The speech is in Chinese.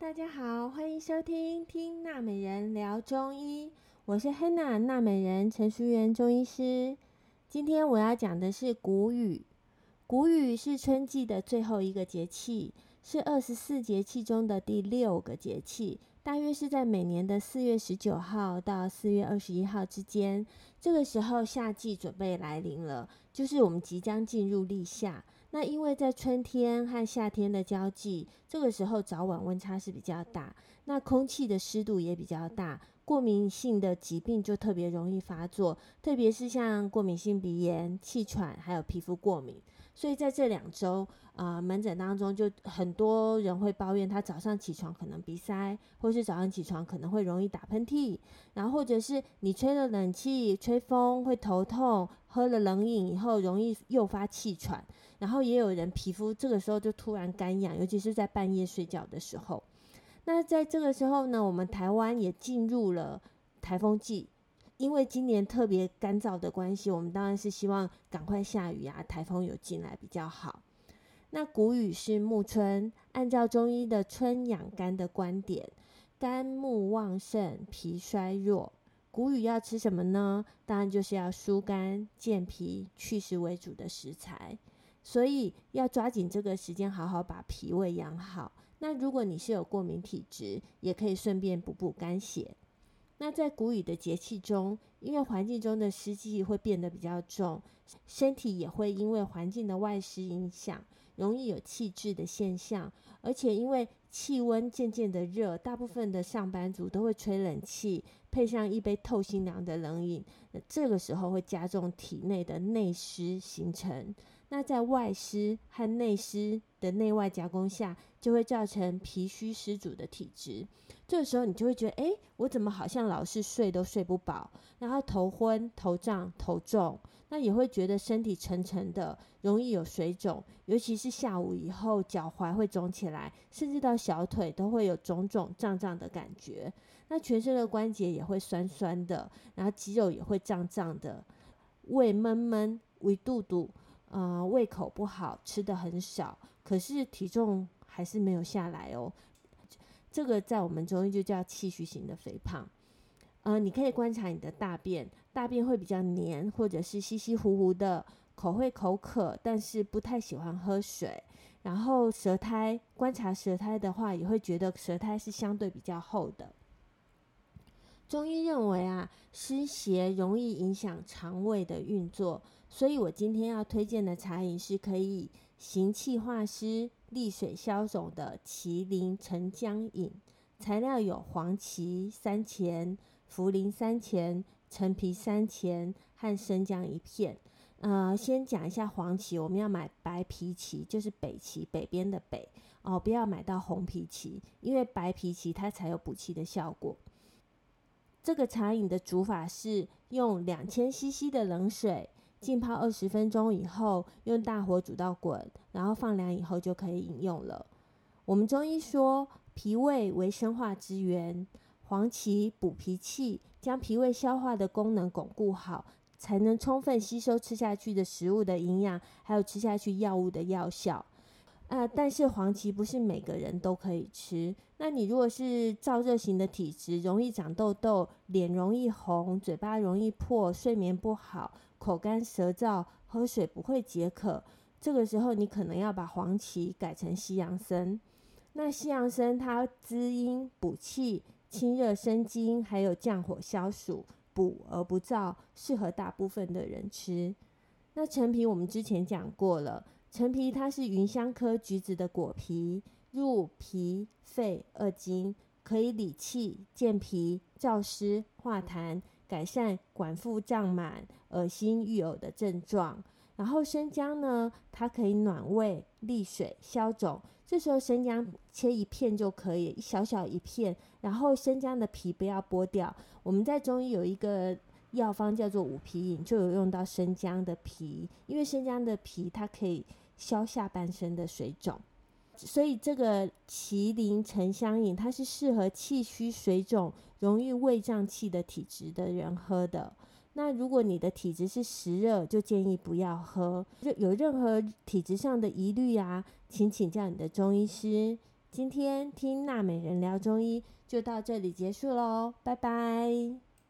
大家好，欢迎收听听娜美人聊中医，我是 Hanna 娜美人陈淑媛中医师。今天我要讲的是谷雨。谷雨是春季的最后一个节气，是二十四节气中的第六个节气，大约是在每年的四月十九号到四月二十一号之间。这个时候夏季准备来临了，就是我们即将进入立夏。那因为在春天和夏天的交际，这个时候早晚温差是比较大，那空气的湿度也比较大，过敏性的疾病就特别容易发作，特别是像过敏性鼻炎、气喘，还有皮肤过敏。所以在这两周啊、门诊当中就很多人会抱怨，他早上起床可能鼻塞，或是早上起床可能会容易打喷嚏，然后或者是你吹了冷气、吹风会头痛，喝了冷饮以后容易诱发气喘。然后也有人皮肤这个时候就突然干痒，尤其是在半夜睡觉的时候。那在这个时候呢，我们台湾也进入了台风季，因为今年特别干燥的关系，我们当然是希望赶快下雨啊，台风有进来比较好。那谷雨是暮春，按照中医的春养肝的观点，肝木旺盛，脾衰弱，谷雨要吃什么呢？当然就是要疏肝、健脾、祛湿为主的食材。所以要抓紧这个时间，好好把脾胃养好。那如果你是有过敏体质，也可以顺便补补肝血。那在谷雨的节气中，因为环境中的湿气会变得比较重，身体也会因为环境的外湿影响，容易有气滞的现象。而且因为气温渐渐的热，大部分的上班族都会吹冷气，配上一杯透心凉的冷饮，那这个时候会加重体内的内湿形成。那在外湿和内湿的内外夹攻下，就会造成脾虚湿阻的体质。这个时候你就会觉得，诶，我怎么好像老是睡都睡不饱，然后头昏、头胀、头重，那也会觉得身体沉沉的，容易有水肿，尤其是下午以后，脚踝会肿起来，甚至到小腿都会有肿肿胀胀的感觉。那全身的关节也会酸酸的，然后肌肉也会胀胀的，胃闷闷，胃肚肚。呃，胃口不好，吃的很少，可是体重还是没有下来哦。这个在我们中医就叫气虚型的肥胖。呃，你可以观察你的大便，大便会比较黏，或者是稀稀糊糊的，口会口渴，但是不太喜欢喝水。然后舌苔，观察舌苔的话，也会觉得舌苔是相对比较厚的。中医认为啊，湿邪容易影响肠胃的运作，所以我今天要推荐的茶饮是可以行气化湿、利水消肿的麒麟沉姜饮。材料有黄芪三钱、茯苓三钱、陈皮三钱和生姜一片。呃，先讲一下黄芪，我们要买白皮芪，就是北芪北边的北哦，不要买到红皮芪，因为白皮芪它才有补气的效果。这个茶饮的煮法是用两千 CC 的冷水浸泡二十分钟以后，用大火煮到滚，然后放凉以后就可以饮用了。我们中医说，脾胃为生化之源，黄芪补脾气，将脾胃消化的功能巩固好，才能充分吸收吃下去的食物的营养，还有吃下去药物的药效。啊、但是黄芪不是每个人都可以吃。那你如果是燥热型的体质，容易长痘痘，脸容易红，嘴巴容易破，睡眠不好，口干舌燥，喝水不会解渴，这个时候你可能要把黄芪改成西洋参。那西洋参它滋阴补气、清热生津，还有降火消暑，补而不燥，适合大部分的人吃。那陈皮我们之前讲过了。陈皮它是芸香科橘子的果皮，入脾肺二经，可以理气、健脾、燥湿、化痰，改善脘腹胀满、恶心欲呕的症状。然后生姜呢，它可以暖胃、利水、消肿。这时候生姜切一片就可以，小小一片。然后生姜的皮不要剥掉。我们在中医有一个。药方叫做五皮饮，就有用到生姜的皮，因为生姜的皮它可以消下半身的水肿，所以这个麒麟沉香饮它是适合气虚水肿、容易胃胀气的体质的人喝的。那如果你的体质是湿热，就建议不要喝。就有任何体质上的疑虑啊，请请教你的中医师。今天听娜美人聊中医就到这里结束喽，拜拜。